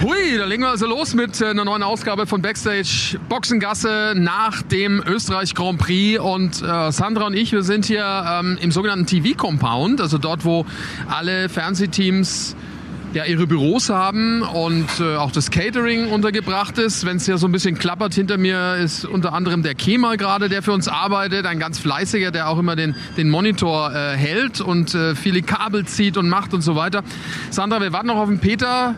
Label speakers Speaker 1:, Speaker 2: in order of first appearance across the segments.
Speaker 1: Hui, da legen wir also los mit äh, einer neuen Ausgabe von Backstage Boxengasse nach dem Österreich Grand Prix. Und äh, Sandra und ich, wir sind hier ähm, im sogenannten TV-Compound, also dort, wo alle Fernsehteams ja, ihre Büros haben und äh, auch das Catering untergebracht ist. Wenn es hier so ein bisschen klappert, hinter mir ist unter anderem der Kemal gerade, der für uns arbeitet, ein ganz fleißiger, der auch immer den, den Monitor äh, hält und äh, viele Kabel zieht und macht und so weiter. Sandra, wir warten noch auf den Peter.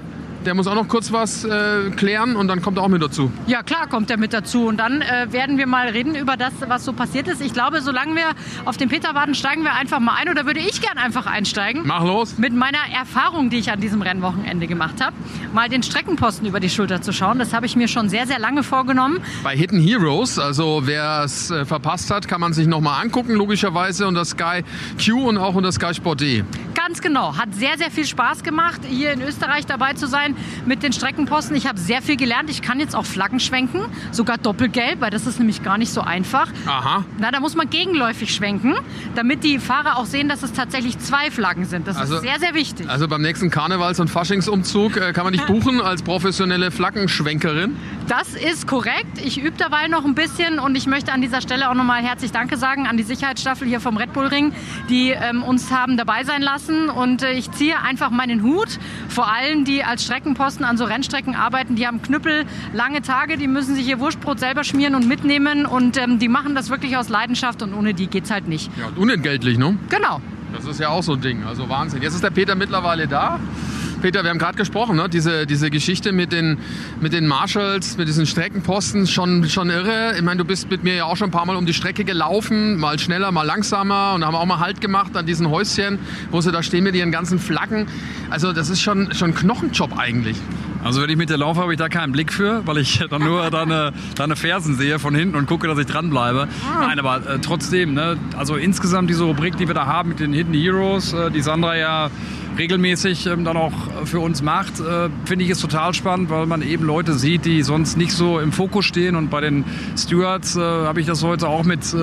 Speaker 1: Der muss auch noch kurz was äh, klären und dann kommt er auch mit dazu.
Speaker 2: Ja, klar kommt er mit dazu. Und dann äh, werden wir mal reden über das, was so passiert ist. Ich glaube, solange wir auf den Peter warten, steigen wir einfach mal ein. Oder würde ich gern einfach einsteigen?
Speaker 1: Mach los.
Speaker 2: Mit meiner Erfahrung, die ich an diesem Rennwochenende gemacht habe, mal den Streckenposten über die Schulter zu schauen. Das habe ich mir schon sehr, sehr lange vorgenommen.
Speaker 1: Bei Hidden Heroes, also wer es äh, verpasst hat, kann man sich nochmal angucken, logischerweise unter Sky Q und auch unter Sky Sport D.
Speaker 2: Ganz genau. Hat sehr, sehr viel Spaß gemacht, hier in Österreich dabei zu sein mit den Streckenposten. Ich habe sehr viel gelernt. Ich kann jetzt auch Flaggen schwenken, sogar doppelgelb, weil das ist nämlich gar nicht so einfach.
Speaker 1: Aha.
Speaker 2: Na, da muss man gegenläufig schwenken, damit die Fahrer auch sehen, dass es tatsächlich zwei Flaggen sind. Das
Speaker 1: Also-
Speaker 2: ist sehr, sehr wichtig.
Speaker 1: Also beim nächsten Karnevals- und Faschingsumzug äh, kann man dich buchen als professionelle Flaggenschwenkerin.
Speaker 2: Das ist korrekt. Ich übe dabei noch ein bisschen und ich möchte an dieser Stelle auch nochmal herzlich Danke sagen an die Sicherheitsstaffel hier vom Red Bull Ring, die ähm, uns haben dabei sein lassen. Und äh, ich ziehe einfach meinen Hut vor allen, die als Streckenposten an so Rennstrecken arbeiten. Die haben Knüppel, lange Tage, die müssen sich ihr Wurstbrot selber schmieren und mitnehmen und ähm, die machen das wirklich aus Leidenschaft und ohne die geht's halt nicht.
Speaker 1: Ja, und unentgeltlich, ne?
Speaker 2: Genau.
Speaker 1: Das ist ja auch so ein Ding, also Wahnsinn. Jetzt ist der Peter mittlerweile da. Peter, wir haben gerade gesprochen, ne? diese, diese Geschichte mit den, mit den Marshalls, mit diesen Streckenposten, schon, schon irre. Ich meine, du bist mit mir ja auch schon ein paar Mal um die Strecke gelaufen, mal schneller, mal langsamer und haben auch mal Halt gemacht an diesen Häuschen, wo sie da stehen mit ihren ganzen Flaggen. Also das ist schon, schon ein Knochenjob eigentlich.
Speaker 3: Also wenn ich mit dir laufe, habe ich da keinen Blick für, weil ich dann nur deine, deine Fersen sehe von hinten und gucke, dass ich dranbleibe. Nein, aber äh, trotzdem, ne, also insgesamt diese Rubrik, die wir da haben mit den Hidden Heroes, äh, die Sandra ja regelmäßig ähm, dann auch für uns macht, äh, finde ich es total spannend, weil man eben Leute sieht, die sonst nicht so im Fokus stehen. Und bei den Stewards äh, habe ich das heute auch mit...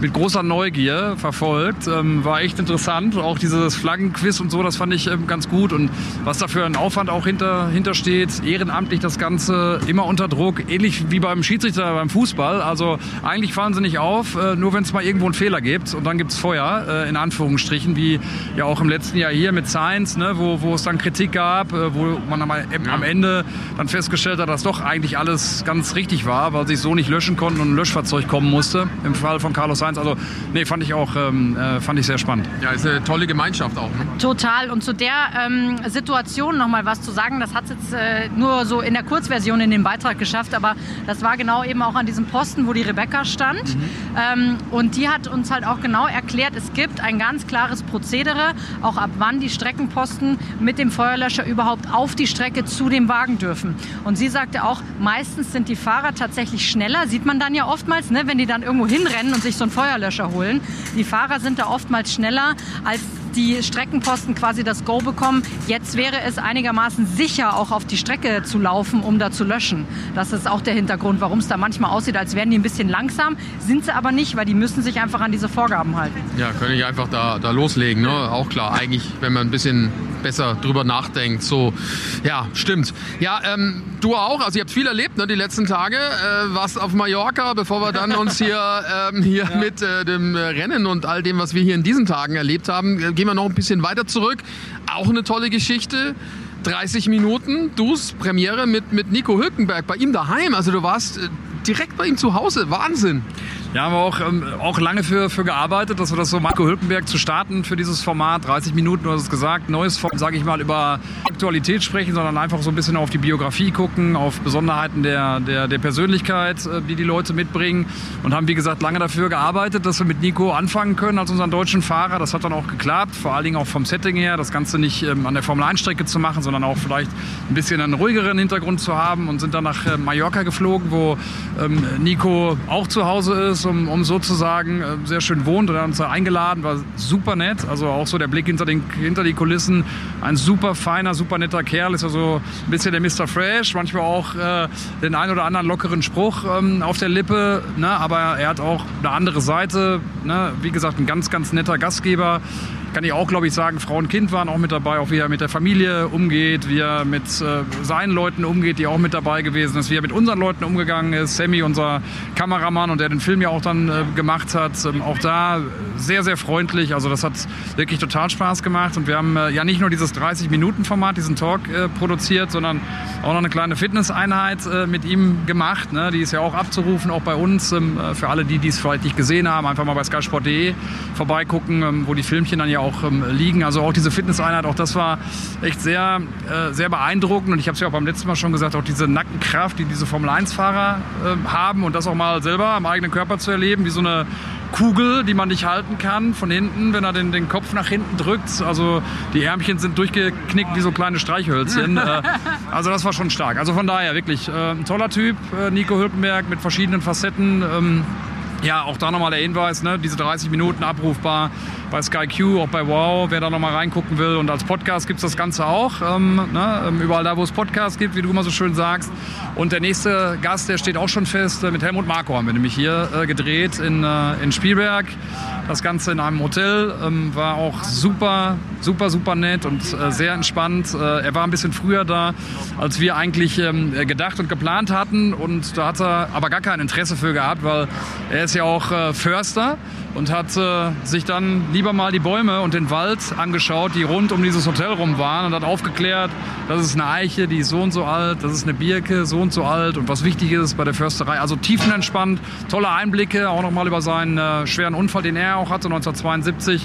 Speaker 3: Mit großer Neugier verfolgt. Ähm, war echt interessant. Auch dieses Flaggenquiz und so, das fand ich ähm, ganz gut. Und was da für ein Aufwand auch hinter, hintersteht, ehrenamtlich das Ganze, immer unter Druck, ähnlich wie beim Schiedsrichter beim Fußball. Also eigentlich fallen sie nicht auf, äh, nur wenn es mal irgendwo einen Fehler gibt. Und dann gibt es Feuer, äh, in Anführungsstrichen, wie ja auch im letzten Jahr hier mit Science, ne, wo, wo es dann Kritik gab, äh, wo man am, am Ende dann festgestellt hat, dass doch eigentlich alles ganz richtig war, weil sie es so nicht löschen konnten und ein Löschfahrzeug kommen musste. Im Fall von Carlos Sainz. Also, nee, fand ich auch ähm, äh, fand ich sehr spannend.
Speaker 1: Ja, ist eine tolle Gemeinschaft auch. Ne?
Speaker 2: Total. Und zu der ähm, Situation noch mal was zu sagen, das hat es jetzt äh, nur so in der Kurzversion in den Beitrag geschafft, aber das war genau eben auch an diesem Posten, wo die Rebecca stand. Ähm, und die hat uns halt auch genau erklärt, es gibt ein ganz klares Prozedere, auch ab wann die Streckenposten mit dem Feuerlöscher überhaupt auf die Strecke zu dem Wagen dürfen. Und sie sagte auch, meistens sind die Fahrer tatsächlich schneller, sieht man dann ja oftmals, ne, wenn die dann irgendwo hinrennen und sich so einen Feuerlöscher holen. Die Fahrer sind da oftmals schneller als die Streckenposten quasi das Go bekommen. Jetzt wäre es einigermaßen sicher, auch auf die Strecke zu laufen, um da zu löschen. Das ist auch der Hintergrund, warum es da manchmal aussieht, als wären die ein bisschen langsam. Sind sie aber nicht, weil die müssen sich einfach an diese Vorgaben halten.
Speaker 1: Ja, könnte ich einfach da, da loslegen. Ne? Auch klar, eigentlich, wenn man ein bisschen besser drüber nachdenkt. So, ja, stimmt. Ja, ähm, du auch. Also ihr habt viel erlebt, ne, die letzten Tage. Äh, warst auf Mallorca, bevor wir dann uns hier, ähm, hier mit äh, dem Rennen und all dem, was wir hier in diesen Tagen erlebt haben, äh, gehen wir noch ein bisschen weiter zurück. Auch eine tolle Geschichte. 30 Minuten, du's, Premiere mit, mit Nico Hülkenberg bei ihm daheim. Also du warst äh, direkt bei ihm zu Hause. Wahnsinn.
Speaker 3: Ja, haben wir auch, ähm, auch lange für, für gearbeitet, dass wir das so Marco Hülkenberg zu starten für dieses Format. 30 Minuten, du hast es gesagt, neues Format, sage ich mal, über Aktualität sprechen, sondern einfach so ein bisschen auf die Biografie gucken, auf Besonderheiten der, der, der Persönlichkeit, äh, die die Leute mitbringen. Und haben, wie gesagt, lange dafür gearbeitet, dass wir mit Nico anfangen können als unseren deutschen Fahrer. Das hat dann auch geklappt, vor allen Dingen auch vom Setting her, das Ganze nicht ähm, an der Formel-1-Strecke zu machen, sondern auch vielleicht ein bisschen einen ruhigeren Hintergrund zu haben und sind dann nach äh, Mallorca geflogen, wo ähm, Nico auch zu Hause ist ist, um, um sozusagen äh, sehr schön wohnt und hat uns eingeladen, war super nett. Also auch so der Blick hinter, den, hinter die Kulissen. Ein super feiner, super netter Kerl, ist also ein bisschen der Mr. Fresh, manchmal auch äh, den ein oder anderen lockeren Spruch ähm, auf der Lippe, ne? aber er hat auch eine andere Seite. Ne? Wie gesagt, ein ganz, ganz netter Gastgeber kann ich auch, glaube ich, sagen, Frau und Kind waren auch mit dabei, auch wie er mit der Familie umgeht, wie er mit äh, seinen Leuten umgeht, die auch mit dabei gewesen ist, wie er mit unseren Leuten umgegangen ist. Sammy, unser Kameramann und der den Film ja auch dann äh, gemacht hat, ähm, auch da sehr, sehr freundlich. Also das hat wirklich total Spaß gemacht und wir haben äh, ja nicht nur dieses 30-Minuten-Format, diesen Talk äh, produziert, sondern auch noch eine kleine Fitnesseinheit äh, mit ihm gemacht. Ne? Die ist ja auch abzurufen, auch bei uns. Ähm, äh, für alle, die es vielleicht nicht gesehen haben, einfach mal bei skysport.de vorbeigucken, ähm, wo die Filmchen dann ja auch ähm, liegen. Also auch diese Fitnesseinheit, auch das war echt sehr, äh, sehr beeindruckend. Und ich habe es ja auch beim letzten Mal schon gesagt, auch diese Nackenkraft, die diese Formel-1-Fahrer äh, haben und das auch mal selber am eigenen Körper zu erleben, wie so eine Kugel, die man nicht halten kann, von hinten, wenn er den, den Kopf nach hinten drückt. Also die Ärmchen sind durchgeknickt wie so kleine Streichhölzchen. Äh, also das war schon stark. Also von daher wirklich äh, ein toller Typ, äh, Nico Hülkenberg mit verschiedenen Facetten. Ähm, ja, auch da nochmal der Hinweis, ne, diese 30 Minuten abrufbar bei Sky Q, auch bei Wow, wer da nochmal reingucken will. Und als Podcast gibt es das Ganze auch, ähm, ne, ähm, überall da, wo es Podcasts gibt, wie du immer so schön sagst. Und der nächste Gast, der steht auch schon fest, äh, mit Helmut Marko haben wir nämlich hier äh, gedreht in, äh, in Spielberg. Das Ganze in einem Hotel ähm, war auch super, super, super nett und äh, sehr entspannt. Äh, er war ein bisschen früher da, als wir eigentlich ähm, gedacht und geplant hatten. Und da hat er aber gar kein Interesse für gehabt, weil er ist ja auch äh, Förster und hat äh, sich dann lieber mal die Bäume und den Wald angeschaut, die rund um dieses Hotel rum waren und hat aufgeklärt, das ist eine Eiche, die ist so und so alt, das ist eine Birke, so und so alt und was wichtig ist bei der Försterei. Also tiefenentspannt, tolle Einblicke, auch nochmal über seinen äh, schweren Unfall, den er auch hatte 1972.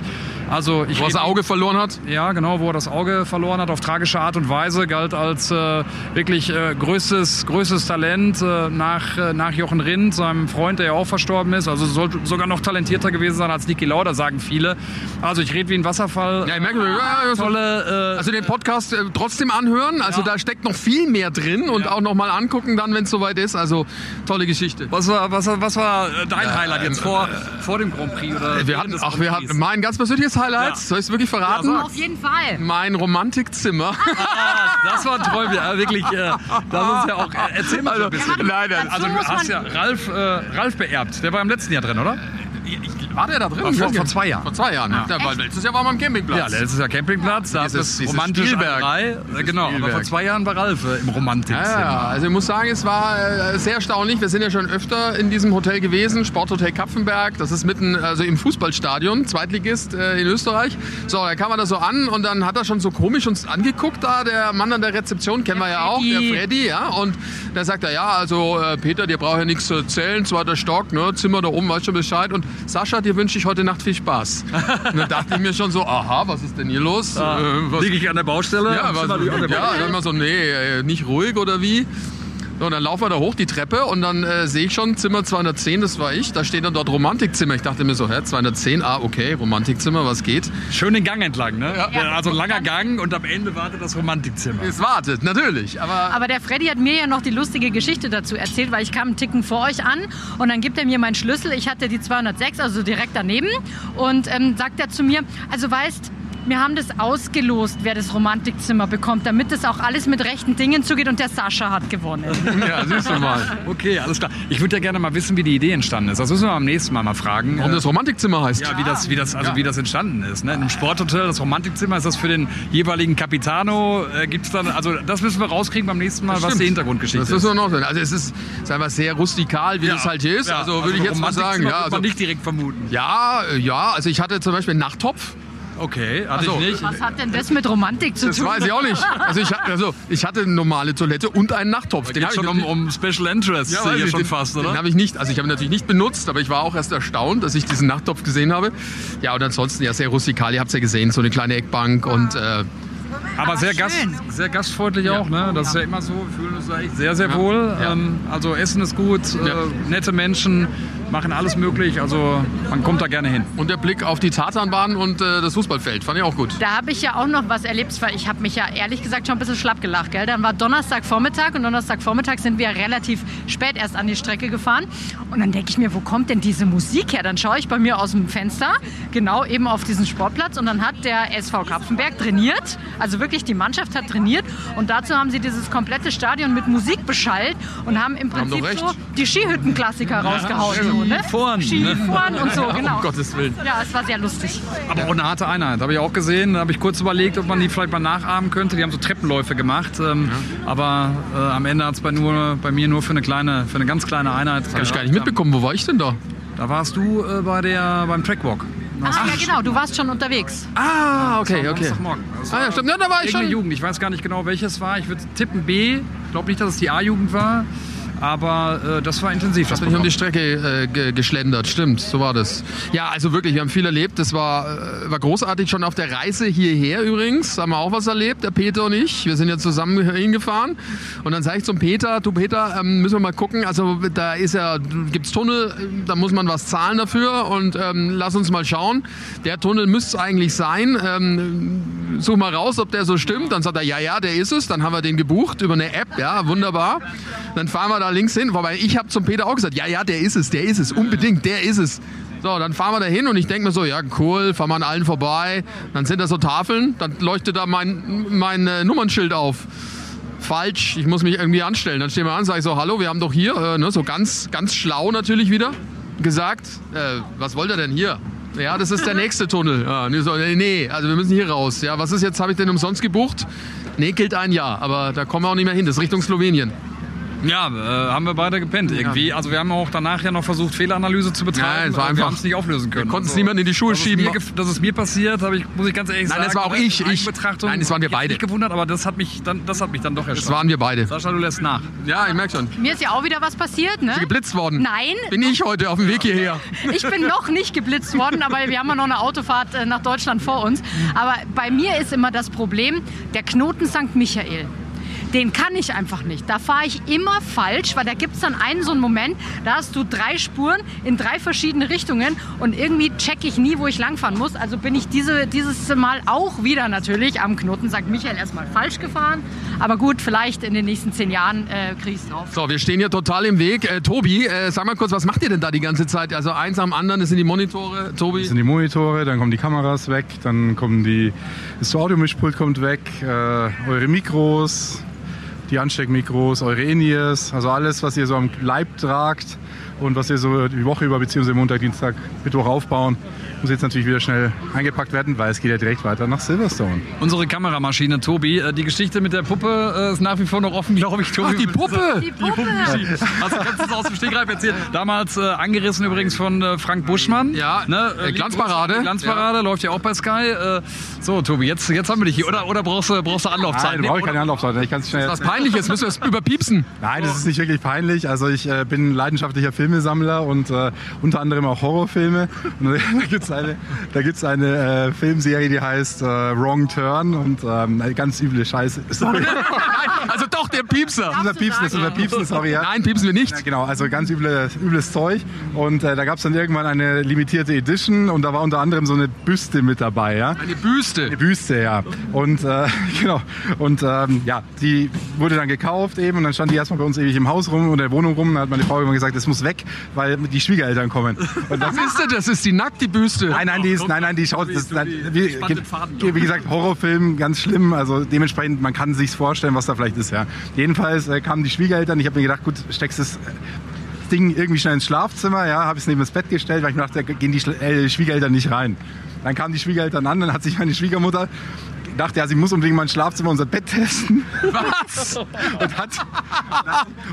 Speaker 3: Also ich
Speaker 1: Wo er das Auge verloren hat?
Speaker 3: Ja, genau, wo er das Auge verloren hat auf tragische Art und Weise, galt als äh, wirklich äh, größtes, größtes Talent äh, nach, äh, nach Jochen Rindt, seinem Freund, der ja auch verstorben ist. Also sogar noch talentierter gewesen sein als Niki Lauda, sagen viele. Also ich rede wie ein Wasserfall.
Speaker 1: Ja, ich merke, ja, ja,
Speaker 3: Tolle, äh,
Speaker 1: Also den Podcast äh, trotzdem anhören. Also
Speaker 3: Ja.
Speaker 1: da steckt noch viel mehr drin und
Speaker 3: Ja.
Speaker 1: auch noch mal angucken dann, wenn es soweit ist. Also tolle Geschichte.
Speaker 3: was war, was, war- was war äh, dein Highlight jetzt vor, vor dem Grand Prix? Oder
Speaker 1: Wir hatten, ach, wir hatten mein ganz persönliches Highlight.
Speaker 3: Ja.
Speaker 1: Soll ich es wirklich verraten?
Speaker 3: Ja.
Speaker 2: Auf jeden Fall.
Speaker 1: mein Romantikzimmer.
Speaker 3: Ah, das war ein Träumchen. Ja, wirklich, äh, das ist ja auch. Äh, erzähl mal so ein bisschen.
Speaker 1: nein, nein.
Speaker 3: Also du
Speaker 2: muss
Speaker 3: hast ja
Speaker 2: man-
Speaker 3: Ralf, äh, Ralf beerbt. Der war im letzten Jahr drin, oder?
Speaker 1: War der da drin?
Speaker 3: Vor- vor zwei Jahren.
Speaker 1: Vor zwei Jahren. Ja. Der war, letztes Jahr war man am Campingplatz.
Speaker 3: Ja, letztes Jahr Campingplatz. Da ist
Speaker 1: Dieses-
Speaker 3: das
Speaker 1: dieses
Speaker 3: romantische
Speaker 1: Spielberg.
Speaker 3: Anrei. Äh, Genau, aber vor
Speaker 1: Spielberg.
Speaker 3: zwei Jahren war Ralf äh, im Romantikzimmer.
Speaker 1: Ja, ja, also ich muss sagen, es war äh, sehr erstaunlich. Wir sind ja schon öfter in diesem Hotel gewesen, Sporthotel Kapfenberg. Das ist mitten also im Fußballstadion, Zweitligist äh, in Österreich. So, da kam er da so an und dann hat er schon so komisch uns angeguckt da, der Mann an der Rezeption, kennen wir ja auch,
Speaker 2: Freddy.
Speaker 1: der Freddy, ja. Und da sagt er, ja, also äh, Peter, dir braucht ja nichts zu erzählen, zweiter Stock, ne, Zimmer da oben, weißt schon Bescheid. Und Sascha, dir wünsche ich heute Nacht viel Spaß. und dann dachte ich mir schon so, aha, was ist denn hier los? Äh, was,
Speaker 3: Liege ich an der Baustelle?
Speaker 1: ja, was, ja, dann immer so, nee, äh, nicht ruhig oder wie? So, und dann laufen wir da hoch die Treppe und dann äh, sehe ich schon Zimmer 210, das war ich. Da steht dann dort Romantikzimmer. Ich dachte mir so, hä, 210, ah, okay, Romantikzimmer, was geht?
Speaker 3: Schön den Gang entlang, ne?
Speaker 1: Ja.
Speaker 3: Also ein langer Gang und am Ende wartet das Romantikzimmer.
Speaker 1: Es wartet, natürlich, aber...
Speaker 2: Aber der Freddy hat mir ja noch die lustige Geschichte dazu erzählt, weil ich kam einen Ticken vor euch an und dann gibt er mir meinen Schlüssel. Ich hatte die 206, also direkt daneben. Und ähm, sagt er zu mir, also weißt, wir haben das ausgelost, wer das Romantikzimmer bekommt, damit das auch alles mit rechten Dingen zugeht und der Sascha hat gewonnen.
Speaker 1: ja, siehst du mal.
Speaker 3: Okay, alles klar. Ich würde ja gerne mal wissen, wie die Idee entstanden ist. Das müssen wir am nächsten Mal mal fragen.
Speaker 1: Warum das Romantikzimmer heißt.
Speaker 3: Ja, wie das, wie das, also
Speaker 1: Ja.
Speaker 3: wie das entstanden ist. Ne? In einem Sporthotel, das Romantikzimmer, ist das für den jeweiligen Capitano? Äh, Gibt es dann, also das müssen wir rauskriegen beim nächsten Mal, was die Hintergrundgeschichte
Speaker 1: Das
Speaker 3: ist.
Speaker 1: müssen wir noch sehen. Also es ist, ist einfach sehr rustikal, wie
Speaker 3: Ja.
Speaker 1: das halt hier ist.
Speaker 3: Ja,
Speaker 1: also würde ich jetzt mal sagen. Ja, also,
Speaker 3: man nicht direkt vermuten.
Speaker 1: ja, äh, ja, also ich hatte zum Beispiel einen Nachttopf.
Speaker 3: Okay, hatte
Speaker 1: Ach so.
Speaker 3: ich nicht.
Speaker 2: Was hat denn das mit Romantik zu
Speaker 1: Das
Speaker 2: tun?
Speaker 1: weiß ich auch nicht. Also ich, also ich hatte eine normale Toilette und einen Nachttopf.
Speaker 3: Geht
Speaker 1: hab ich
Speaker 3: schon um, um Special Interests
Speaker 1: weiß
Speaker 3: hier
Speaker 1: ich,
Speaker 3: schon
Speaker 1: den,
Speaker 3: fast,
Speaker 1: Den
Speaker 3: oder?
Speaker 1: habe ich nicht, also ich habe ihn natürlich nicht benutzt, aber ich war auch erst erstaunt, dass ich diesen Nachttopf gesehen habe. Ja, und ansonsten ja sehr rustikal, ihr habt es ja gesehen, so eine kleine Eckbank und äh,
Speaker 3: Aber sehr, gast, sehr gastfreundlich auch, ne? Das ist ja immer so, wir fühlen uns da echt sehr, sehr wohl.
Speaker 1: Ja.
Speaker 3: Ähm, also Essen ist gut, äh, nette Menschen, machen alles möglich. Also man kommt da gerne hin.
Speaker 1: Und der Blick auf die Tatanbahn und äh, das Fußballfeld fand ich auch gut.
Speaker 2: Da habe ich ja auch noch was erlebt, weil ich habe mich ja ehrlich gesagt schon ein bisschen schlapp gelacht. Gell? Dann war Donnerstagvormittag und Donnerstagvormittag sind wir relativ spät erst an die Strecke gefahren. Und dann denke ich mir, wo kommt denn diese Musik her? Dann schaue ich bei mir aus dem Fenster, genau eben auf diesen Sportplatz. Und dann hat der SV Kapfenberg trainiert. Also wirklich, die Mannschaft hat trainiert. Und dazu haben sie dieses komplette Stadion mit Musik beschallt und haben im
Speaker 1: Haben
Speaker 2: Prinzip
Speaker 1: recht.
Speaker 2: so die Skihüttenklassiker rausgehauen. So, ne?
Speaker 3: Skifahren, ne?
Speaker 2: Skifahren und so, genau.
Speaker 1: Um Gottes Willen.
Speaker 2: Ja, es war sehr lustig.
Speaker 3: Aber auch eine harte Einheit, habe ich auch gesehen. Da habe ich kurz überlegt, ob man die vielleicht mal nachahmen könnte. Die haben so Treppenläufe gemacht. Ähm, Aber äh, am Ende hat es bei, nur- bei mir nur für eine kleine, für eine ganz kleine Einheit.
Speaker 1: Hab ich gar nicht mitbekommen. Wo war ich denn da?
Speaker 3: Da warst du äh, bei der, beim Trackwalk.
Speaker 2: Ah, ja, genau, du warst schon unterwegs.
Speaker 1: Ah, okay, okay. Ah, ja, stimmt. Ja, da war ich schon.
Speaker 3: Jugend, ich weiß gar nicht genau welches war. Ich würde tippen B. Ich glaube nicht, dass es die A-Jugend war. Aber äh, das war intensiv. Das
Speaker 1: bin ich um die. Strecke äh, ge geschlendert, stimmt, so war das. Ja, also wirklich, wir haben viel erlebt. Das war, äh, war großartig schon auf der Reise hierher übrigens. Haben wir auch was erlebt, der Peter und ich. Wir sind ja zusammen hingefahren. Und dann sage ich zum Peter, du Peter, ähm, müssen wir mal gucken. Also da ist ja, gibt's Tunnel, äh, da muss man was zahlen dafür. Und ähm, lass uns mal schauen. Der Tunnel müsste es eigentlich sein. Ähm, such mal raus, ob der so stimmt. Dann sagt er, ja, ja, der ist es. Dann haben wir den gebucht über eine App. Ja, wunderbar. Dann fahren wir da links hin. Wobei ich habe zum Peter auch gesagt, ja, ja, der ist es, der ist es, unbedingt, der ist es. So, dann fahren wir da hin und ich denke mir so, ja, cool, fahren wir an allen vorbei. Dann sind da so Tafeln, dann leuchtet da mein, mein äh, Nummernschild auf. Falsch, ich muss mich irgendwie anstellen. Dann stehen wir an, sage ich so, hallo, wir haben doch hier, äh, ne, so ganz, ganz schlau natürlich wieder, gesagt, äh, was wollt ihr denn hier? Ja, das ist der nächste Tunnel. Ja, nee, so, nee, nee, also wir müssen hier raus. Ja, was ist jetzt, habe ich denn umsonst gebucht? Nee, gilt ein Jahr, aber da kommen wir auch nicht mehr hin. Das ist Richtung Slowenien.
Speaker 3: Ja, äh, haben wir beide gepennt irgendwie. Also wir haben auch danach ja noch versucht, Fehleranalyse zu betreiben.
Speaker 1: Nein, es war
Speaker 3: aber
Speaker 1: einfach-
Speaker 3: wir haben es nicht auflösen können.
Speaker 1: Wir konnten es
Speaker 3: Also,
Speaker 1: niemand in die Schuhe schieben.
Speaker 3: Mir, dass es mir passiert, habe ich, muss ich ganz ehrlich
Speaker 1: Nein,
Speaker 3: sagen.
Speaker 1: das war auch ich, ich. Nein, das waren wir
Speaker 3: ich
Speaker 1: beide.
Speaker 3: nicht gewundert, aber das hat mich dann, das hat mich dann doch
Speaker 1: Das
Speaker 3: erstaunt.
Speaker 1: waren wir beide.
Speaker 3: Sascha, du lässt nach.
Speaker 1: Ja, ich merke schon.
Speaker 2: Mir ist ja auch wieder was passiert, ne?
Speaker 1: Geblitzt worden.
Speaker 2: Nein,
Speaker 1: Bin ich heute auf dem Weg hierher.
Speaker 2: ich bin noch nicht geblitzt worden, aber wir haben ja noch eine Autofahrt äh, nach Deutschland vor uns. Aber bei mir ist immer das Problem, der Knoten St. Michael. Den kann ich einfach nicht. Da fahre ich immer falsch, weil da gibt es dann einen so einen Moment, da hast du drei Spuren in drei verschiedene Richtungen und irgendwie checke ich nie, wo ich langfahren muss. Also bin ich diese, dieses Mal auch wieder natürlich am Knoten St. Michael erstmal falsch gefahren. Aber gut, vielleicht in den nächsten zehn Jahren äh, kriege ich es drauf.
Speaker 1: So, wir stehen hier total im Weg. Äh, Tobi, äh, sag mal kurz, was macht ihr denn da die ganze Zeit? Also eins am anderen, das sind die Monitore. Tobi.
Speaker 4: Das sind die Monitore, dann kommen die Kameras weg, dann kommen die, das Audiomischpult kommt weg, äh, eure Mikros, die Ansteckmikros, eure In-Ears, also alles, was ihr so am Leib tragt und was ihr so die Woche über, beziehungsweise Montag, Dienstag, Mittwoch aufbauen, muss jetzt natürlich wieder schnell eingepackt werden, weil es geht ja direkt weiter nach Silverstone.
Speaker 3: Unsere Kameramaschine, Tobi. Äh, Die Geschichte mit der Puppe äh, ist nach wie vor noch offen, glaube ich, Tobi.
Speaker 1: Ach, die Puppe!
Speaker 2: Die Puppe!
Speaker 3: Also kannst du es aus dem Stegreif erzählen. Damals äh, angerissen übrigens von äh, Frank Buschmann.
Speaker 1: Ja,
Speaker 3: ne?
Speaker 1: äh, Glanzparade.
Speaker 3: Glanzparade, läuft ja auch bei Sky. Äh, so, Tobi, jetzt, jetzt haben wir dich hier. Oder, oder brauchst, du, brauchst du Anlaufzeit?
Speaker 4: Nein, brauche ich keine Anlaufzeit. Ich kann es schnell.
Speaker 1: Was peinliches, müssen wir es überpiepsen.
Speaker 4: Nein, das ist nicht wirklich peinlich. Also ich äh, bin leidenschaftlicher Filmesammler und äh, unter anderem auch Horrorfilme. Und da gibt's eine, da gibt's eine äh, Filmserie, die heißt äh, Wrong Turn und ähm, eine ganz üble Scheiße. Sorry,
Speaker 1: Nein, also doch der Piepser.
Speaker 4: unser Piepsen ist unser Piepsen, sorry. Ja.
Speaker 1: Nein, piepsen wir nicht.
Speaker 4: Ja, genau, also ganz üble, übles Zeug. Und äh, da gab es dann irgendwann eine limitierte Edition und da war unter anderem so eine Büste mit dabei. Ja?
Speaker 1: Eine Büste.
Speaker 4: Eine Büste, ja. Und äh, genau. Und ähm, ja, die wurde dann gekauft eben und dann stand die erstmal bei uns ewig im Haus rum oder der Wohnung rum. Da hat meine Frau immer gesagt, das muss weg, weil die Schwiegereltern kommen. Und das,
Speaker 1: Was ist denn das? Ist die nackt, die Büste?
Speaker 4: Nein, nein, die ist, nein, nein, die schaut, das, nein,
Speaker 3: wie-
Speaker 4: wie,
Speaker 3: glaub
Speaker 4: wie gesagt, Horrorfilm, ganz schlimm, also dementsprechend, man kann sich's vorstellen, was da vielleicht ist, ja. Jedenfalls äh, kamen die Schwiegereltern, ich habe mir gedacht, gut, steckst das äh, Ding irgendwie schnell ins Schlafzimmer, ja, habe es neben das Bett gestellt, weil ich mir dachte, da gehen die äh, Schwiegereltern nicht rein. Dann kamen die Schwiegereltern an, dann hat sich meine Schwiegermutter gedacht, ja, sie muss unbedingt mein Schlafzimmer, unser Bett testen
Speaker 1: Was?
Speaker 4: und hat,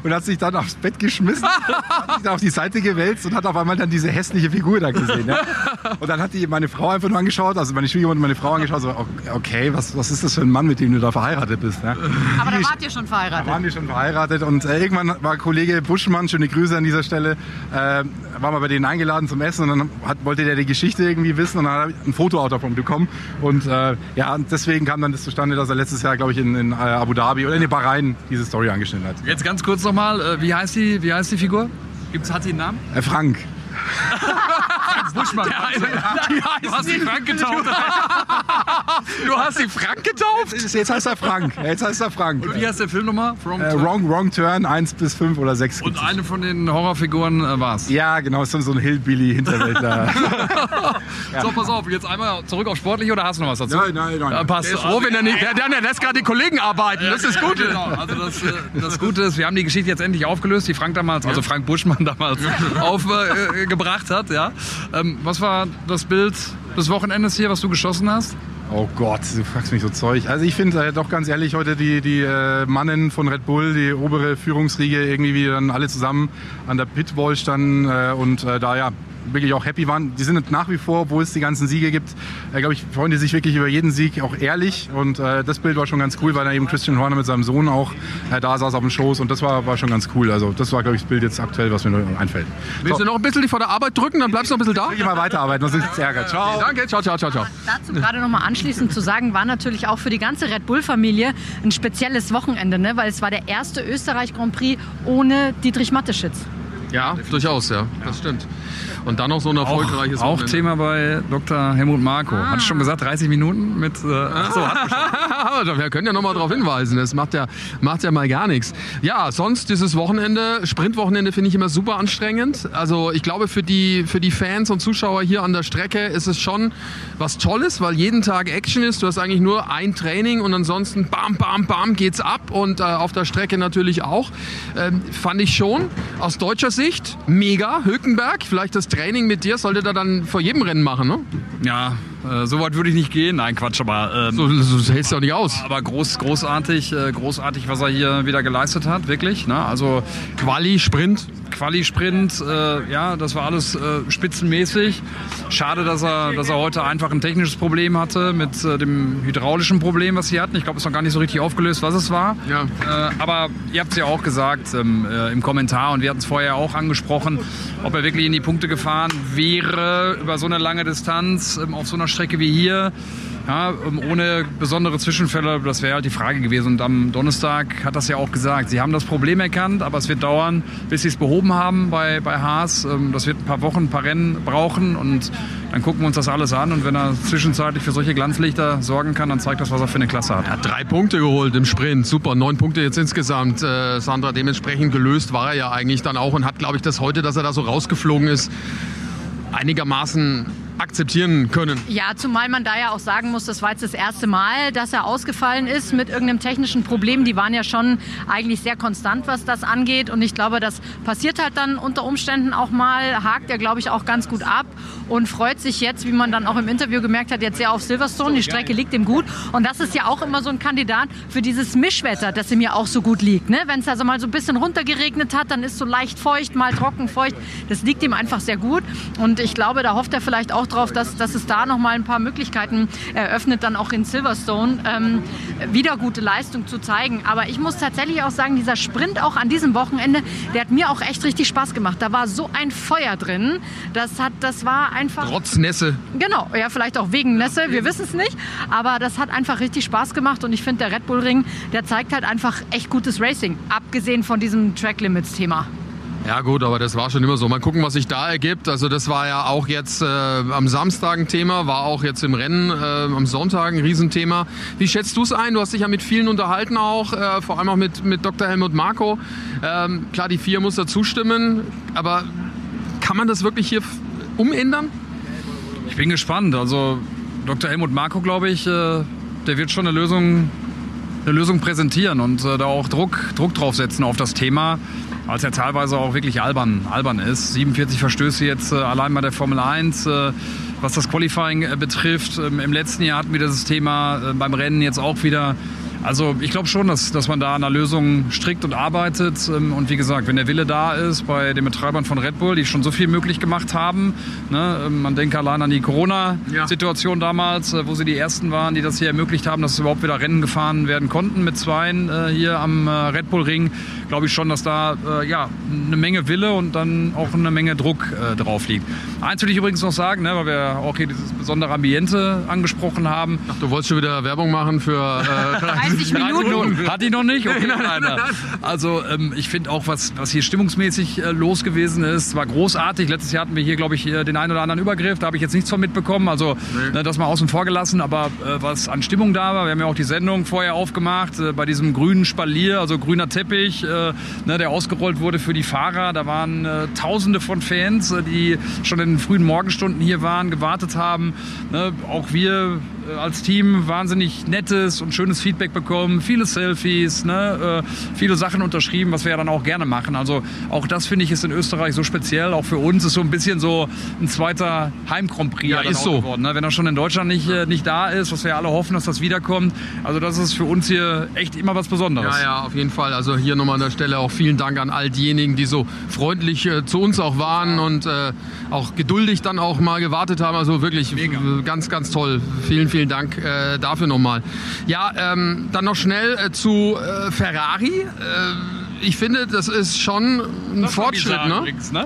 Speaker 4: und hat sich dann aufs Bett geschmissen, hat sich dann auf die Seite gewälzt und hat auf einmal dann diese hässliche Figur da gesehen. Ja. Und dann hat die meine Frau einfach nur angeschaut, also meine Schwiegermutter und meine Frau angeschaut, so, okay, was, was ist das für ein Mann, mit dem du da verheiratet bist? Ja.
Speaker 2: Aber da wart ihr schon
Speaker 4: Da
Speaker 2: verheiratet.
Speaker 4: waren wir schon verheiratet und äh, irgendwann war Kollege Buschmann, schöne Grüße an dieser Stelle, äh, war mal bei denen eingeladen zum Essen und dann hat, wollte der die Geschichte irgendwie wissen und dann habe ich ein Fotoauto davon bekommen und äh, ja, und deswegen kam dann das zustande, dass er letztes Jahr, glaube ich, in, in äh, Abu Dhabi oder in Bahrain diese Story angeschnitten hat.
Speaker 3: Jetzt ganz kurz nochmal, äh, wie, heißt die, wie heißt die Figur? Gibt's, hat sie einen Namen?
Speaker 4: Äh, Frank.
Speaker 3: Buschmann. Du hast die Frank getauft.
Speaker 1: Du hast die Frank getauft?
Speaker 4: Jetzt heißt er Frank. Jetzt heißt er Frank.
Speaker 3: Wie heißt der Film nochmal? From
Speaker 4: Äh, wrong, wrong Turn, 1 bis 5 oder 6.
Speaker 3: Und eine von den Horrorfiguren äh, war's.
Speaker 4: Ja, genau, ist so ein Hillbilly-Hinterwäldler.
Speaker 3: So, pass auf, jetzt einmal zurück auf sportlich oder hast du noch was dazu?
Speaker 4: nein, nein, nein.
Speaker 3: Ja, passt.
Speaker 1: Froh, wenn er nicht. Der, der, der lässt gerade die Kollegen arbeiten. Das ist gut.
Speaker 3: Genau, also das, äh, das Gute ist, wir haben die Geschichte jetzt endlich aufgelöst, die Frank damals, also Frank Buschmann damals aufgebracht äh, gebracht hat. Ja. Ähm, was war das Bild des Wochenendes hier, was du geschossen hast?
Speaker 4: Oh Gott, du fragst mich so Zeug. Also ich finde äh, doch ganz ehrlich heute die, die äh, Mannen von Red Bull, die obere Führungsriege, irgendwie wie dann alle zusammen an der Pitwall standen äh, und äh, da ja wirklich auch happy waren. Die sind nach wie vor, obwohl es die ganzen Siege gibt, äh, glaube ich, freuen die sich wirklich über jeden Sieg auch ehrlich. Und äh, das Bild war schon ganz cool, weil da eben Christian Horner mit seinem Sohn auch äh, da saß auf dem Schoß und das war, war schon ganz cool. Also das war, glaube ich, das Bild jetzt aktuell, was mir einfällt.
Speaker 1: Willst du noch ein bisschen die vor der Arbeit drücken, dann bleibst du noch ein bisschen da?
Speaker 4: Ich mal weiterarbeiten, was uns ärgert. Ciao.
Speaker 1: Danke, ciao, ciao, ciao, ciao.
Speaker 2: Dazu gerade noch mal anschließend zu sagen, war natürlich auch für die ganze Red Bull-Familie ein spezielles Wochenende, ne? weil es war der erste Österreich-Grand Prix ohne Dietrich Matteschitz.
Speaker 1: Ja, durchaus, ja. Das stimmt. Und dann noch so ein erfolgreiches
Speaker 3: Auch, auch
Speaker 1: Wochenende.
Speaker 3: Thema bei Dr. Helmut Marko. Hat ich schon gesagt, 30 Minuten mit. Äh, ach so, hat
Speaker 1: Aber wir können ja noch mal darauf hinweisen. Das macht ja, macht ja mal gar nichts. Ja, sonst dieses Wochenende, Sprintwochenende finde ich immer super anstrengend. Also ich glaube für die, für die Fans und Zuschauer hier an der Strecke ist es schon was Tolles, weil jeden Tag Action ist. Du hast eigentlich nur ein Training und ansonsten bam, bam, bam geht's ab und äh, auf der Strecke natürlich auch. Ähm, fand ich schon aus deutscher Sicht mega. Hülkenberg, vielleicht das Training mit dir sollte er dann vor jedem Rennen machen, ne?
Speaker 3: ja, äh, so weit würde ich nicht gehen. Nein, Quatsch, aber. Ähm,
Speaker 1: So, so hältst du auch nicht aus.
Speaker 3: aber groß, großartig, äh, großartig, was er hier wieder geleistet hat, wirklich. Ne? Also
Speaker 1: Quali, Sprint.
Speaker 3: Quali-Sprint, äh, ja, das war alles äh, spitzenmäßig. Schade, dass er, dass er heute einfach ein technisches Problem hatte mit dem hydraulischen Problem, was sie hatten. Ich glaube, es ist noch gar nicht so richtig aufgelöst, was es war.
Speaker 1: Ja.
Speaker 3: Aber ihr habt es ja auch gesagt ähm, äh, im Kommentar und wir hatten es vorher auch angesprochen, ob er wirklich in die Punkte gefahren wäre über so eine lange Distanz ähm, auf so einer Strecke wie hier. Ja, ähm, ohne besondere Zwischenfälle, das wäre halt die Frage gewesen. Und am Donnerstag hat das ja auch gesagt. Sie haben das Problem erkannt, aber es wird dauern, bis sie es behoben haben bei, bei Haas. Ähm, Das wird ein paar Wochen, ein paar Rennen brauchen und dann gucken wir uns das alles an. Und wenn er zwischenzeitlich für solche Glanzlichter sorgen kann, dann zeigt das, was er für eine Klasse hat.
Speaker 1: Hat drei Punkte geholt im Sprint. Super, neun Punkte jetzt insgesamt. Äh, Sandra, dementsprechend gelöst war er ja eigentlich dann auch und hat, glaube ich, das heute, dass er da so rausgeflogen ist, einigermaßen akzeptieren können.
Speaker 2: Ja, zumal man da ja auch sagen muss, das war jetzt das erste Mal, dass er ausgefallen ist mit irgendeinem technischen Problem. Die waren ja schon eigentlich sehr konstant, was das angeht. Und ich glaube, das passiert halt dann unter Umständen auch mal. Hakt er, glaube ich, auch ganz gut ab und freut sich jetzt, wie man dann auch im Interview gemerkt hat, jetzt sehr auf Silverstone. Die Strecke liegt ihm gut. Und das ist ja auch immer so ein Kandidat für dieses Mischwetter, das ihm ja auch so gut liegt. Ne? Wenn es also mal so ein bisschen runtergeregnet hat, dann ist so leicht feucht, mal trocken, feucht. Das liegt ihm einfach sehr gut. Und ich glaube, da hofft er vielleicht auch drauf, dass, dass es da noch mal ein paar Möglichkeiten eröffnet, dann auch in Silverstone ähm, wieder gute Leistung zu zeigen. Aber ich muss tatsächlich auch sagen, dieser Sprint auch an diesem Wochenende, der hat mir auch echt richtig Spaß gemacht. Da war so ein Feuer drin. Das, hat, das war einfach...
Speaker 1: Trotz Nässe.
Speaker 2: Genau, ja, vielleicht auch wegen Nässe, wir wissen es nicht. Aber das hat einfach richtig Spaß gemacht und ich finde, der Red Bull Ring, der zeigt halt einfach echt gutes Racing. Abgesehen von diesem Track Limits Thema.
Speaker 1: Ja gut, aber das war schon immer so. Mal gucken, was sich da ergibt. Also das war ja auch jetzt äh, am Samstag ein Thema, war auch jetzt im Rennen äh, am Sonntag ein Riesenthema. Wie schätzt du es ein? Du hast dich ja mit vielen unterhalten auch, äh, vor allem auch mit, mit Dr. Helmut Marko. Ähm, klar, die vier muss da zustimmen, aber kann man das wirklich hier umändern?
Speaker 3: Ich bin gespannt. Also Dr. Helmut Marko, glaube ich, äh, der wird schon eine Lösung, eine Lösung präsentieren und äh, da auch Druck, Druck draufsetzen auf das Thema, als er teilweise auch wirklich albern, albern ist. 47 Verstöße jetzt äh, allein bei der Formel 1. Äh, was das Qualifying äh, betrifft, ähm, im letzten Jahr hatten wir dieses Thema, äh, beim Rennen jetzt auch wieder. Also ich glaube schon, dass, dass man da an einer Lösung strickt und arbeitet. Ähm, Und wie gesagt, wenn der Wille da ist bei den Betreibern von Red Bull, die schon so viel möglich gemacht haben, ne, ähm, man denke allein an die Corona-Situation damals, äh, wo sie die Ersten waren, die das hier ermöglicht haben, dass überhaupt wieder Rennen gefahren werden konnten mit Zweien äh, hier am äh, Red Bull Ring, glaube ich schon, dass da ja, eine Menge Wille und dann auch eine Menge Druck drauf liegt. Eins will ich übrigens noch sagen, ne, weil wir auch hier dieses besondere Ambiente angesprochen haben.
Speaker 1: Ach, du wolltest schon wieder Werbung machen für... Äh,
Speaker 2: 30 Minuten.
Speaker 3: Hat die noch nicht? Okay, nein, nein. Also ähm, ich finde auch, was, was hier stimmungsmäßig äh, los gewesen ist, war großartig. Letztes Jahr hatten wir hier, glaube ich, äh, den einen oder anderen Übergriff. Da habe ich jetzt nichts von mitbekommen. Also ne, das mal außen vor gelassen. Aber äh, was an Stimmung da war, wir haben ja auch die Sendung vorher aufgemacht, äh, bei diesem grünen Spalier, also grüner Teppich, äh, ne, der ausgerollt wurde für die Fahrer. Da waren äh, tausende von Fans, die schon in den frühen Morgenstunden hier waren, gewartet haben. Ne, auch wir als Team wahnsinnig nettes und schönes Feedback bekommen, viele Selfies, ne, äh, viele Sachen unterschrieben, was wir ja dann auch gerne machen. Also auch das finde ich ist in Österreich so speziell. Auch für uns ist so ein bisschen so ein zweiter Heim-Grand Prix
Speaker 1: Ja, ist so.
Speaker 3: geworden. Ne? Wenn er schon in Deutschland nicht, äh, nicht da ist, was wir alle hoffen, dass das wiederkommt. Also das ist für uns hier echt immer was Besonderes.
Speaker 1: Ja, ja, auf jeden Fall. Also hier nochmal an der Stelle auch vielen Dank an all diejenigen, die so freundlich äh, zu uns auch waren und äh, auch geduldig dann auch mal gewartet haben. Also wirklich
Speaker 3: Mega.
Speaker 1: äh, ganz, ganz toll. Vielen, vielen Dank äh, dafür nochmal. Ja, ähm, dann noch schnell äh, zu äh, Ferrari. Äh, ich finde, das ist schon ein
Speaker 3: Das
Speaker 1: Fortschritt, ne?
Speaker 3: übrigens, ne?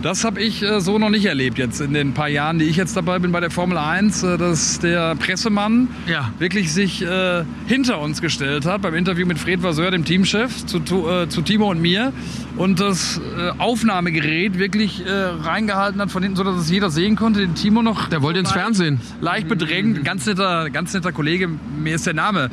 Speaker 3: Das habe ich äh, so noch nicht erlebt jetzt in den paar Jahren, die ich jetzt dabei bin bei der Formel 1, äh, dass der Pressemann
Speaker 1: Ja.
Speaker 3: wirklich sich äh, hinter uns gestellt hat beim Interview mit Fred Vasseur, dem Teamchef, zu, äh, zu Timo und mir und das äh, Aufnahmegerät wirklich äh, reingehalten hat von hinten, sodass es jeder sehen konnte. Den Timo noch
Speaker 1: Der wollte ins
Speaker 3: leicht-
Speaker 1: Fernsehen.
Speaker 3: Leicht bedrängt, ganz netter, ganz netter Kollege, mir ist der Name.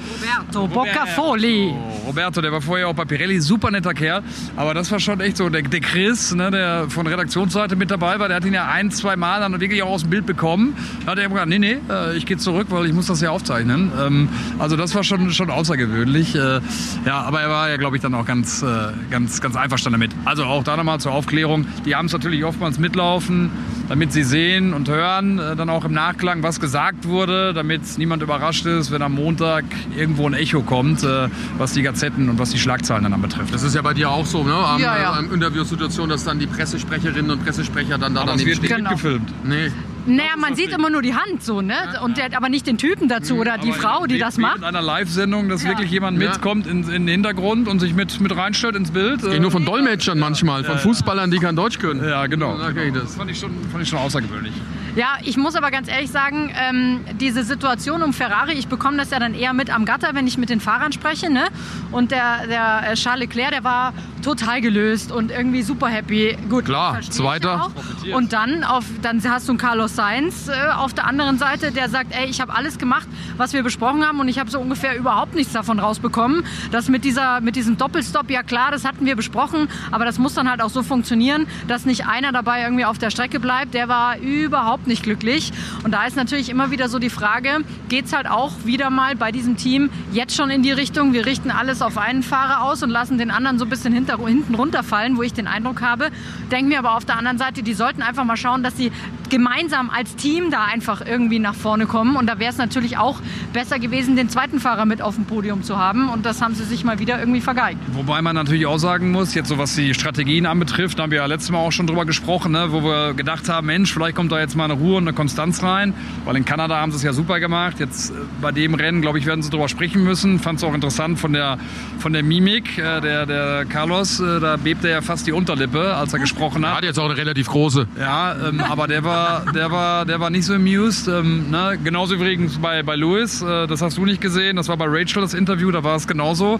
Speaker 2: Roberto Boccafoli.
Speaker 3: Roberto, Roberto, der war vorher auch bei Pirelli, super netter Kerl. Aber das war schon echt so. Der, der Chris, ne, der von Redaktionsseite mit dabei war, der hat ihn ja ein, zwei Mal dann wirklich auch aus dem Bild bekommen. Da hat er gesagt, nee, nee, äh, ich gehe zurück, weil ich muss das ja aufzeichnen. Ähm, also das war schon, schon außergewöhnlich. Äh, ja, aber er war ja, glaube ich, dann auch ganz, äh, ganz, ganz einverstanden damit. Also auch da nochmal zur Aufklärung. Die haben es natürlich oftmals mitlaufen, damit sie sehen und hören, äh, dann auch im Nachklang, was gesagt wurde, damit niemand überrascht ist, wenn am Montag irgendwo ein Echo kommt, äh, was die Gazetten und was die Schlagzeilen dann anbetrifft.
Speaker 1: Das ist ja bei dir auch so, ne? Am,
Speaker 2: Ja, ja.
Speaker 1: äh, am Interviewsituation, dass dann die Pressesprecherinnen und Pressesprecher dann da
Speaker 3: Aber
Speaker 1: daneben
Speaker 3: wird
Speaker 1: stehen.
Speaker 2: Genau.
Speaker 3: mitgefilmt.
Speaker 1: Nee.
Speaker 2: Naja, man sieht immer nur die Hand so, ne? Und der, aber nicht den Typen dazu oder die Frau, die das macht.
Speaker 3: In einer Live-Sendung, dass
Speaker 2: Ja.
Speaker 3: wirklich jemand
Speaker 1: Ja.
Speaker 3: mitkommt in, in den Hintergrund und sich mit, mit reinstellt ins Bild.
Speaker 1: Geht nur von Dolmetschern manchmal, von Fußballern, die kein Deutsch können.
Speaker 3: ja, genau.
Speaker 1: Da geht es.
Speaker 3: fand ich, schon, fand ich schon außergewöhnlich.
Speaker 2: Ja, ich muss aber ganz ehrlich sagen, ähm, diese Situation um Ferrari, ich bekomme das ja dann eher mit am Gatter, wenn ich mit den Fahrern spreche. Ne? Und der, der äh, Charles Leclerc, der war total gelöst und irgendwie super happy. Gut,
Speaker 1: Klar, Zweiter.
Speaker 2: Und dann, auf, dann hast du einen Carlos Sainz äh, auf der anderen Seite, der sagt, ey, ich habe alles gemacht, was wir besprochen haben und ich habe so ungefähr überhaupt nichts davon rausbekommen. Das mit, dieser, mit diesem Doppelstopp, ja klar, das hatten wir besprochen, aber das muss dann halt auch so funktionieren, dass nicht einer dabei irgendwie auf der Strecke bleibt. Der war überhaupt nicht glücklich. Und da ist natürlich immer wieder so die Frage, geht es halt auch wieder mal bei diesem Team jetzt schon in die Richtung, wir richten alles auf einen Fahrer aus und lassen den anderen so ein bisschen hinter, hinten runterfallen, wo ich den Eindruck habe. Denke mir aber auf der anderen Seite, die sollten einfach mal schauen, dass sie gemeinsam als Team da einfach irgendwie nach vorne kommen. Und da wäre es natürlich auch besser gewesen, den zweiten Fahrer mit auf dem Podium zu haben. Und das haben sie sich mal wieder irgendwie vergeigt.
Speaker 3: Wobei man natürlich auch sagen muss, jetzt so was die Strategien anbetrifft, da haben wir ja letztes Mal auch schon drüber gesprochen, ne, wo wir gedacht haben, Mensch, vielleicht kommt da jetzt mal eine Ruhe und eine Konstanz rein, weil in Kanada haben sie es ja super gemacht. Jetzt äh, bei dem Rennen, glaube ich, werden sie drüber sprechen müssen. Fand es auch interessant von der, von der Mimik, äh, der, der Carlos, äh, da bebte ja fast die Unterlippe, als er gesprochen
Speaker 1: Er
Speaker 3: hat.
Speaker 1: hat jetzt auch eine relativ große.
Speaker 3: Ja, ähm, aber der war, der war, der war nicht so amused. Ähm, ne? Genauso übrigens bei, bei Louis, äh, das hast du nicht gesehen. Das war bei Rachel das Interview, da war es genauso.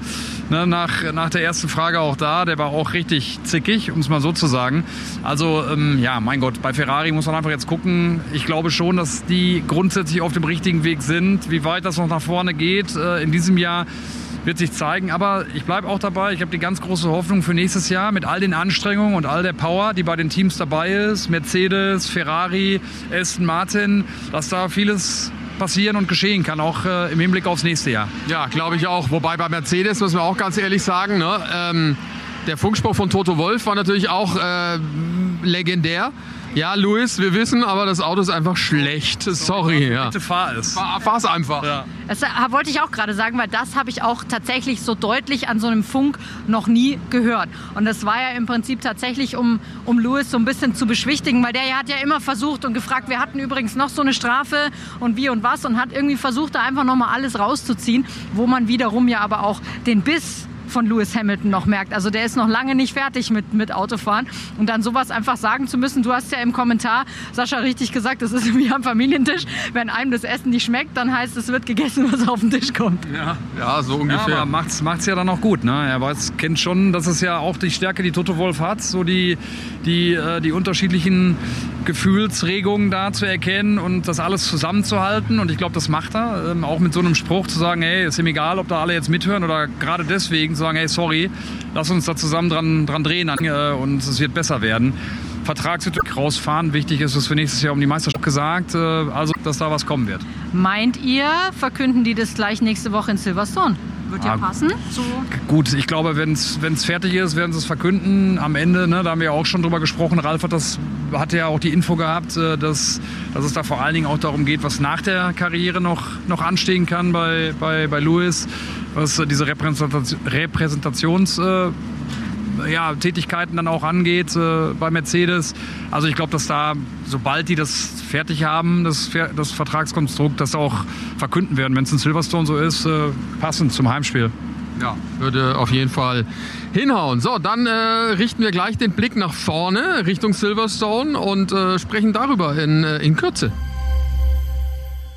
Speaker 3: Ne? Nach, nach der ersten Frage auch da, der war auch richtig zickig, um es mal so zu sagen. Also ähm, ja, mein Gott, bei Ferrari muss man einfach jetzt gucken. Ich glaube schon, dass die grundsätzlich auf dem richtigen Weg sind. Wie weit das noch nach vorne geht äh, in diesem Jahr wird sich zeigen. Aber ich bleibe auch dabei. Ich habe die ganz große Hoffnung für nächstes Jahr mit all den Anstrengungen und all der Power, die bei den Teams dabei ist. Mercedes, Ferrari, Aston Martin, dass da vieles passieren und geschehen kann, auch äh, im Hinblick aufs nächste Jahr.
Speaker 1: Ja, glaube ich auch. Wobei bei Mercedes müssen wir auch ganz ehrlich sagen, ne, ähm, der Funkspruch von Toto Wolf war natürlich auch äh, legendär. Ja, Luis, wir wissen, aber das Auto ist einfach schlecht. Sorry, ja.
Speaker 3: Bitte fahr es.
Speaker 1: Fahr- Fahr's einfach.
Speaker 3: Ja.
Speaker 2: Das äh, wollte ich auch gerade sagen, weil das habe ich auch tatsächlich so deutlich an so einem Funk noch nie gehört. Und das war ja im Prinzip tatsächlich, um, um Louis so ein bisschen zu beschwichtigen, weil der ja hat ja immer versucht und gefragt, wir hatten übrigens noch so eine Strafe und wie und was und hat irgendwie versucht, da einfach nochmal alles rauszuziehen, wo man wiederum ja aber auch den Biss von Lewis Hamilton noch merkt. Also der ist noch lange nicht fertig mit, mit Autofahren. Und dann sowas einfach sagen zu müssen, du hast ja im Kommentar, Sascha, richtig gesagt, das ist wie am Familientisch. Wenn einem das Essen nicht schmeckt, dann heißt es, wird gegessen, was auf den Tisch kommt.
Speaker 3: Ja,
Speaker 1: Ja, so ungefähr.
Speaker 3: Ja, aber macht's, macht's ja dann auch gut. Ne? Er weiß, kennt schon, dass es ja auch die Stärke, die Toto Wolf hat, so die, die, äh, die unterschiedlichen Gefühlsregungen da zu erkennen und das alles zusammenzuhalten. Und ich glaube, das macht er. Ähm, auch mit so einem Spruch zu sagen, hey, ist ihm egal, ob da alle jetzt mithören oder gerade deswegen zu sagen, hey, sorry, lass uns da zusammen dran, dran drehen und es wird besser werden. Vertragssituation rausfahren. Wichtig ist es für nächstes Jahr um die Meisterschaft gesagt, äh, also dass da was kommen wird.
Speaker 2: Meint ihr, verkünden die das gleich nächste Woche in Silverstone? Wird ja
Speaker 3: Ah,
Speaker 2: passen. So.
Speaker 3: Gut, ich glaube, wenn es fertig ist, werden sie es verkünden. Am Ende, ne, da haben wir ja auch schon drüber gesprochen. Ralf hat das hatte ja auch die Info gehabt, äh, dass, dass es da vor allen Dingen auch darum geht, was nach der Karriere noch, noch anstehen kann bei, bei, bei Lewis, was äh, diese Repräsentation, Repräsentations äh, ja, Tätigkeiten dann auch angeht äh, bei Mercedes. Also ich glaube, dass da, sobald die das fertig haben, das, das Vertragskonstrukt, das auch verkünden werden, wenn es in Silverstone so ist, äh, passend zum Heimspiel.
Speaker 1: Ja, würde auf jeden Fall hinhauen. So, dann äh, richten wir gleich den Blick nach vorne Richtung Silverstone und äh, sprechen darüber in, äh, in Kürze.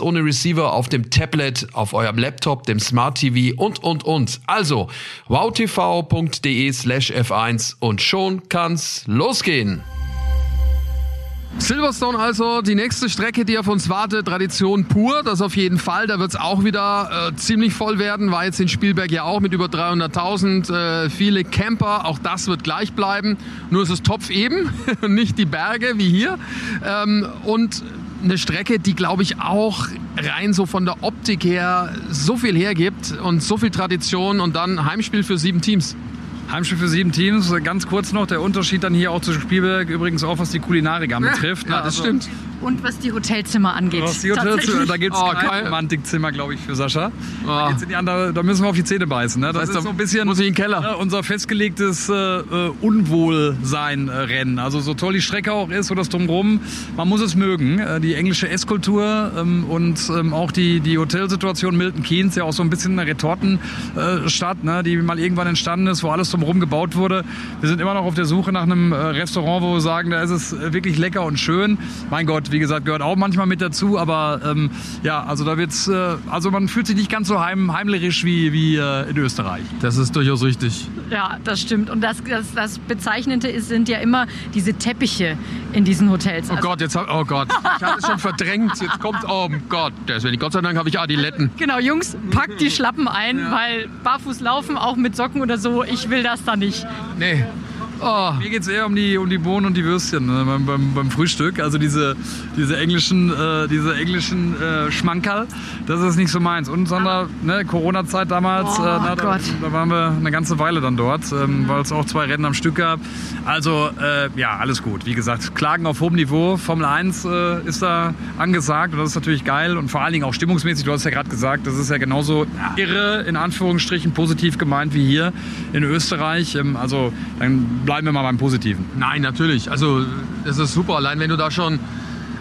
Speaker 1: ohne Receiver auf dem Tablet, auf eurem Laptop, dem Smart TV und und und. Also wowtv.de slash F1 und schon kann's losgehen. Silverstone also, die nächste Strecke, die auf uns wartet, Tradition pur, das auf jeden Fall. Da wird es auch wieder äh, ziemlich voll werden, war jetzt in Spielberg ja auch mit über 300.000, äh, viele Camper, auch das wird gleich bleiben. Nur ist es Topf eben, nicht die Berge wie hier. Ähm, und eine Strecke, die glaube ich auch rein so von der Optik her so viel hergibt und so viel Tradition und dann Heimspiel für sieben Teams.
Speaker 3: Heimspiel für sieben Teams. Ganz kurz noch der Unterschied dann hier auch zu Spielberg, übrigens auch was die Kulinarik anbetrifft.
Speaker 1: Ja,
Speaker 3: ne?
Speaker 1: das
Speaker 3: Also,
Speaker 1: stimmt.
Speaker 2: Und was die Hotelzimmer angeht.
Speaker 3: Was die
Speaker 2: Tatsächlich.
Speaker 3: da gibt es
Speaker 1: Oh,
Speaker 3: kein. Romantikzimmer, glaube ich, für Sascha.
Speaker 1: Ah.
Speaker 3: Da, geht's in die andere, da müssen wir auf die Zähne beißen. Ne? Das,
Speaker 1: heißt,
Speaker 3: ist
Speaker 1: da
Speaker 3: so ein bisschen
Speaker 1: muss ich in den Keller.
Speaker 3: ne, unser festgelegtes äh, äh, Unwohlsein-Rennen. Also so toll die Strecke auch ist, so das drumherum, man muss es mögen. Äh, die englische Esskultur ähm, und ähm, auch die, die Hotelsituation Milton Keynes, ja auch so ein bisschen eine Retortenstadt, ne, die mal irgendwann entstanden ist, wo alles drumherum gebaut wurde. Wir sind immer noch auf der Suche nach einem äh, Restaurant, wo wir sagen, da ist es äh, wirklich lecker und schön. Mein Gott, wie gesagt, gehört auch manchmal mit dazu, aber ähm, ja, also da wird's, äh, also man fühlt sich nicht ganz so heim, heimlerisch wie, wie äh, in Österreich.
Speaker 1: Das ist durchaus richtig.
Speaker 2: Ja, das stimmt. Und das, das, das Bezeichnende ist, sind ja immer diese Teppiche in diesen Hotels.
Speaker 1: Oh
Speaker 2: Also-
Speaker 1: Gott, jetzt hab, oh Gott, ich hatte es schon verdrängt. Jetzt kommt, oh Gott, deswegen. Gott sei Dank habe ich Adiletten.
Speaker 2: Genau, Jungs, packt die Schlappen ein, weil barfuß laufen, auch mit Socken oder so, ich will das da nicht.
Speaker 1: Nee. Oh,
Speaker 3: Mir geht es eher um die, um die Bohnen und die Würstchen ne, beim, beim, beim Frühstück. Also diese, diese englischen, äh, diese englischen äh, Schmankerl, das ist nicht so meins. Und sondern ne, Corona-Zeit damals,
Speaker 2: Oh,
Speaker 3: äh, na, da, da waren wir eine ganze Weile dann dort, ähm, weil es auch zwei Rennen am Stück gab. Also äh, ja, alles gut. Wie gesagt, Klagen auf hohem Niveau. Formel 1 äh, ist da angesagt und das ist natürlich geil. Und vor allen Dingen auch stimmungsmäßig, du hast ja gerade gesagt, das ist ja genauso irre, in Anführungsstrichen, positiv gemeint wie hier in Österreich. Ähm, also dann bleiben wir mal beim Positiven.
Speaker 1: nein, natürlich. Also, das ist super. Allein wenn du da schon.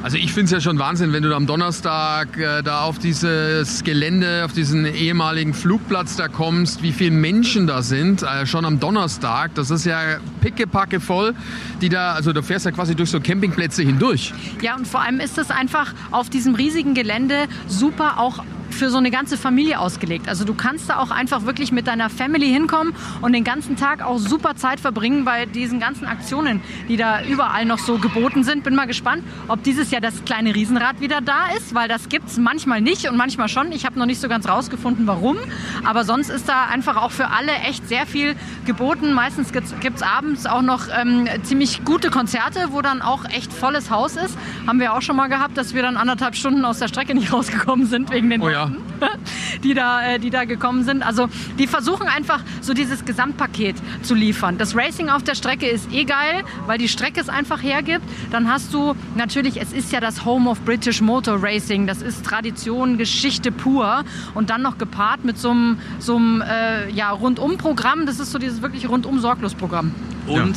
Speaker 1: Also ich finde es ja schon Wahnsinn, wenn du da am Donnerstag äh, da auf dieses Gelände, auf diesen ehemaligen Flugplatz da kommst, wie viele Menschen da sind, äh, schon am Donnerstag. Das ist ja pickepacke voll, die da, also du fährst ja quasi durch so Campingplätze hindurch.
Speaker 2: Ja, und vor allem ist es einfach auf diesem riesigen Gelände super auch für so eine ganze Familie ausgelegt. Also du kannst da auch einfach wirklich mit deiner Family hinkommen und den ganzen Tag auch super Zeit verbringen bei diesen ganzen Aktionen, die da überall noch so geboten sind. Bin mal gespannt, ob dieses Jahr das kleine Riesenrad wieder da ist, weil das gibt es manchmal nicht und manchmal schon. Ich habe noch nicht so ganz rausgefunden, warum. Aber sonst ist da einfach auch für alle echt sehr viel geboten. Meistens gibt es abends auch noch ähm, ziemlich gute Konzerte, wo dann auch echt volles Haus ist. Haben wir auch schon mal gehabt, dass wir dann anderthalb Stunden aus der Strecke nicht rausgekommen sind wegen den
Speaker 1: Oh ja,
Speaker 2: Experten, die, da, äh, die da gekommen sind. Also die versuchen einfach so dieses Gesamtpaket zu liefern. Das Racing auf der Strecke ist eh geil, weil die Strecke es einfach hergibt. Dann hast du natürlich, es ist ja das Home of British Motor Racing. Das ist Tradition, Geschichte pur. Und dann noch gepaart mit so einem, so einem äh, ja, Rundum-Programm. Das ist so dieses wirklich Rundum-Sorglos-Programm.
Speaker 3: Und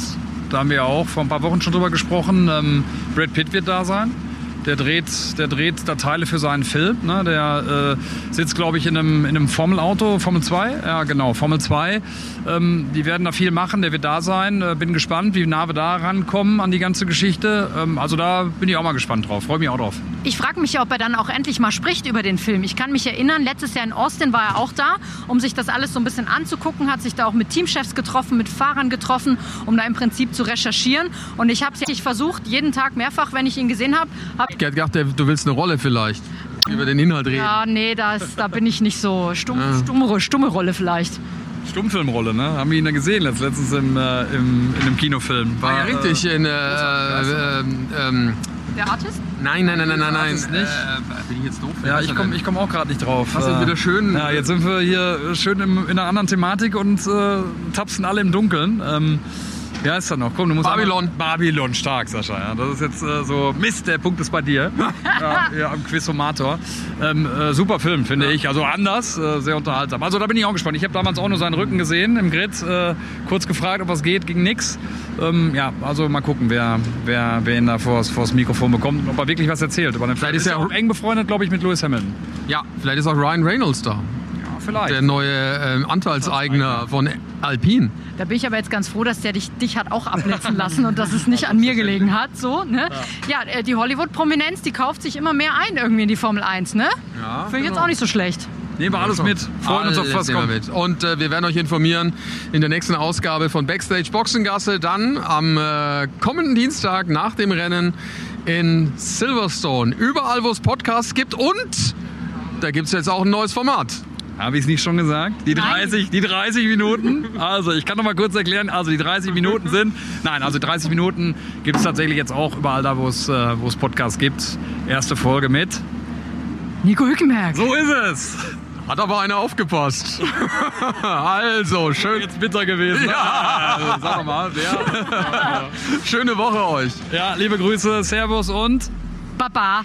Speaker 3: da haben wir auch vor ein paar Wochen schon drüber gesprochen. Ähm, Brad Pitt wird da sein. Der dreht, der dreht da Teile für seinen Film. Ne? Der äh, sitzt, glaube ich, in einem, in einem Formel-Auto, Formel 2. Ja, genau, Formel 2. Ähm, die werden da viel machen, der wird da sein. Äh, bin gespannt, wie nah wir da rankommen an die ganze Geschichte. Ähm, also da bin ich auch mal gespannt drauf, freue mich auch drauf.
Speaker 2: Ich frage mich ob er dann auch endlich mal spricht über den Film. Ich kann mich erinnern, letztes Jahr in Austin war er auch da, um sich das alles so ein bisschen anzugucken, hat sich da auch mit Teamchefs getroffen, mit Fahrern getroffen, um da im Prinzip zu recherchieren. Und ich habe es versucht, jeden Tag mehrfach, wenn ich ihn gesehen habe, habe
Speaker 1: Ich hätte gedacht, der- du willst eine Rolle vielleicht. Über den Inhalt reden.
Speaker 2: ja, nee, das, da bin ich nicht so stumm, stumme, stumme Rolle vielleicht.
Speaker 3: Stummfilmrolle, ne? Haben wir ihn da gesehen letzt- letztens im, äh, im, in einem Kinofilm.
Speaker 1: War ja richtig in. Äh, äh, ähm,
Speaker 2: Der Artist?
Speaker 1: nein, nein, nein, nein, nein, nein.
Speaker 3: nicht?
Speaker 1: Äh, bin ich jetzt doof?
Speaker 3: Ja, ich komme komm auch gerade nicht drauf.
Speaker 1: Hast du
Speaker 3: Äh,
Speaker 1: wieder schön-
Speaker 3: Ja, jetzt sind wir hier schön im, in einer anderen Thematik und äh, tapsen alle im Dunkeln. Ähm, wie heißt er noch? Komm, du musst
Speaker 1: Babylon.
Speaker 3: einmal- Babylon, stark, Sascha. Ja. Das ist jetzt äh, so, Mist, der Punkt ist bei dir. ja, ja, am Quizomator. Ähm, äh, super Film, finde ich. Also anders, äh, sehr unterhaltsam. Also da bin ich auch gespannt. Ich habe damals auch nur seinen Rücken gesehen im Grid. Äh, kurz gefragt, ob was geht, ging nix. Ähm, ja, also mal gucken, wer, wer, wer ihn da vors, vors Mikrofon bekommt und ob er wirklich was erzählt. Aber
Speaker 1: Vielleicht ist
Speaker 3: ist
Speaker 1: er-
Speaker 3: ja auch eng befreundet, glaube ich, mit Lewis Hamilton.
Speaker 1: Ja, vielleicht ist auch Ryan Reynolds da.
Speaker 3: Ja, vielleicht.
Speaker 1: Der neue ähm, Anteilseigner von Alpine.
Speaker 2: Da bin ich aber jetzt ganz froh, dass der dich, dich hat auch abblitzen lassen und dass es nicht an mir gelegen hat. So, ne? Ja, äh, die Hollywood-Prominenz, die kauft sich immer mehr ein irgendwie in die Formel 1, ne?
Speaker 1: Ja,
Speaker 2: Finde ich jetzt auch nicht so schlecht.
Speaker 3: Nehmen wir alles mit. Freuen uns auf was kommt.
Speaker 1: mit. Und äh, wir werden euch informieren in der nächsten Ausgabe von Backstage Boxengasse. Dann am äh, kommenden Dienstag nach dem Rennen in Silverstone. Überall, wo es Podcasts gibt. Und da gibt es jetzt auch ein neues Format.
Speaker 3: Habe ich es nicht schon gesagt? Die
Speaker 2: Nein.
Speaker 3: 30, die 30 Minuten. Also, ich kann noch mal kurz erklären. Also, die 30 Minuten sind. Nein, also 30 Minuten gibt es tatsächlich jetzt auch überall da, wo es, äh, Podcasts gibt. Erste Folge mit.
Speaker 2: Nico Hülkenberg.
Speaker 3: So ist es.
Speaker 1: Hat aber einer aufgepasst. also, schön,
Speaker 3: Jetzt bitter gewesen.
Speaker 1: Ja.
Speaker 3: Also, sag doch mal, wer?
Speaker 1: schöne Woche euch.
Speaker 3: Ja, liebe Grüße, Servus und.
Speaker 2: Baba.